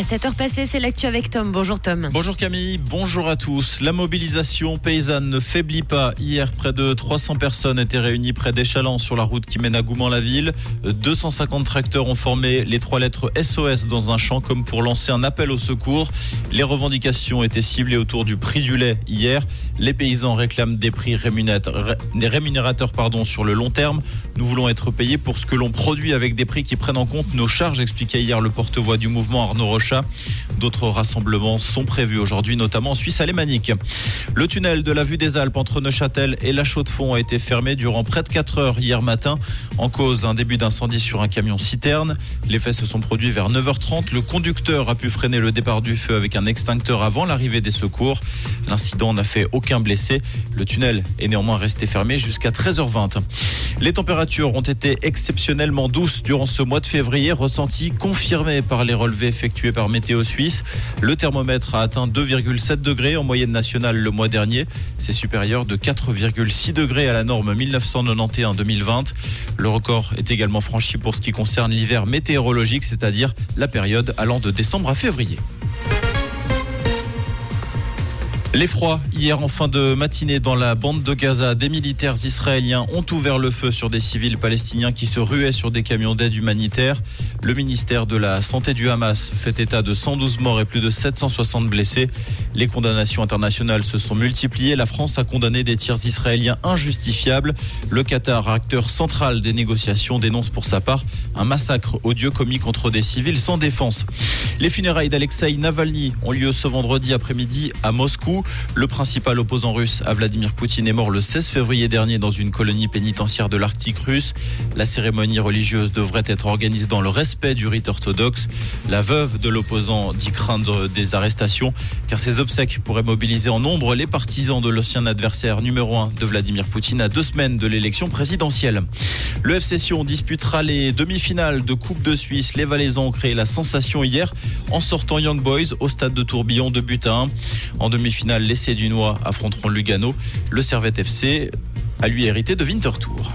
À 7h passée, c'est l'actu avec Tom. Bonjour Tom. Bonjour Camille, bonjour à tous. La mobilisation paysanne ne faiblit pas. Hier, près de 300 personnes étaient réunies près d'Échalon sur la route qui mène à Gouman-la-Ville. 250 tracteurs ont formé les trois lettres SOS dans un champ comme pour lancer un appel au secours. Les revendications étaient ciblées autour du prix du lait hier. Les paysans réclament des prix rémunérateurs, rémunérateurs pardon, sur le long terme. Nous voulons être payés pour ce que l'on produit avec des prix qui prennent en compte nos charges, expliquait hier le porte-voix du mouvement Arnaud D'autres rassemblements sont prévus aujourd'hui, notamment en Suisse alémanique. Le tunnel de la vue des Alpes entre Neuchâtel et La Chaux-de-Fonds a été fermé durant près de 4 heures hier matin. En cause, un début d'incendie sur un camion citerne. Les faits se sont produits vers 9h30. Le conducteur a pu freiner le départ du feu avec un extincteur avant l'arrivée des secours. L'incident n'a fait aucun blessé. Le tunnel est néanmoins resté fermé jusqu'à 13h20. Les températures ont été exceptionnellement douces durant ce mois de février, ressenti confirmé par les relevés effectués par Météo Suisse. Le thermomètre a atteint 2,7 degrés en moyenne nationale le mois dernier. C'est supérieur de 4,6 degrés à la norme 1991-2020. Le record est également franchi pour ce qui concerne l'hiver météorologique, c'est-à-dire la période allant de décembre à février. L'effroi, hier en fin de matinée dans la bande de Gaza, des militaires israéliens ont ouvert le feu sur des civils palestiniens qui se ruaient sur des camions d'aide humanitaire. Le ministère de la Santé du Hamas fait état de 112 morts et plus de 760 blessés. Les condamnations internationales se sont multipliées. La France a condamné des tirs israéliens injustifiables. Le Qatar, acteur central des négociations, dénonce pour sa part un massacre odieux commis contre des civils sans défense. Les funérailles d'Alexei Navalny ont lieu ce vendredi après-midi à Moscou. Le principal opposant russe à Vladimir Poutine est mort le 16 février dernier dans une colonie pénitentiaire de l'Arctique russe. La cérémonie religieuse devrait être organisée dans le respect du rite orthodoxe. La veuve de l'opposant dit craindre des arrestations car ses obsèques pourraient mobiliser en nombre les partisans de l'ancien adversaire numéro 1 de Vladimir Poutine à deux semaines de l'élection présidentielle. Le FC Sion disputera les demi-finales de Coupe de Suisse. Les Valaisans ont créé la sensation hier en sortant Young Boys au stade de Tourbillon de but à 1. En demi-finale, l'essai du Noix affronteront Lugano. Le Servette FC a lui hérité de Winterthur.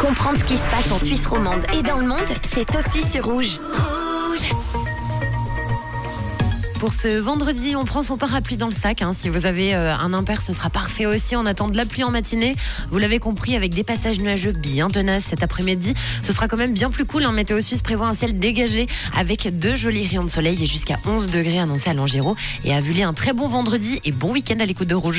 Comprendre ce qui se passe en Suisse romande et dans le monde, c'est aussi sur Rouge. Pour ce vendredi, on prend son parapluie dans le sac. hein. Si vous avez euh, un impair, ce sera parfait aussi. On attend de la pluie en matinée. Vous l'avez compris, avec des passages nuageux bien tenaces cet après-midi. Ce sera quand même bien plus cool. hein. Météo Suisse prévoit un ciel dégagé avec deux jolis rayons de soleil et jusqu'à 11 degrés annoncés à Langéraud. Et à Vully, un très bon vendredi et bon week-end à l'écoute de Rouge.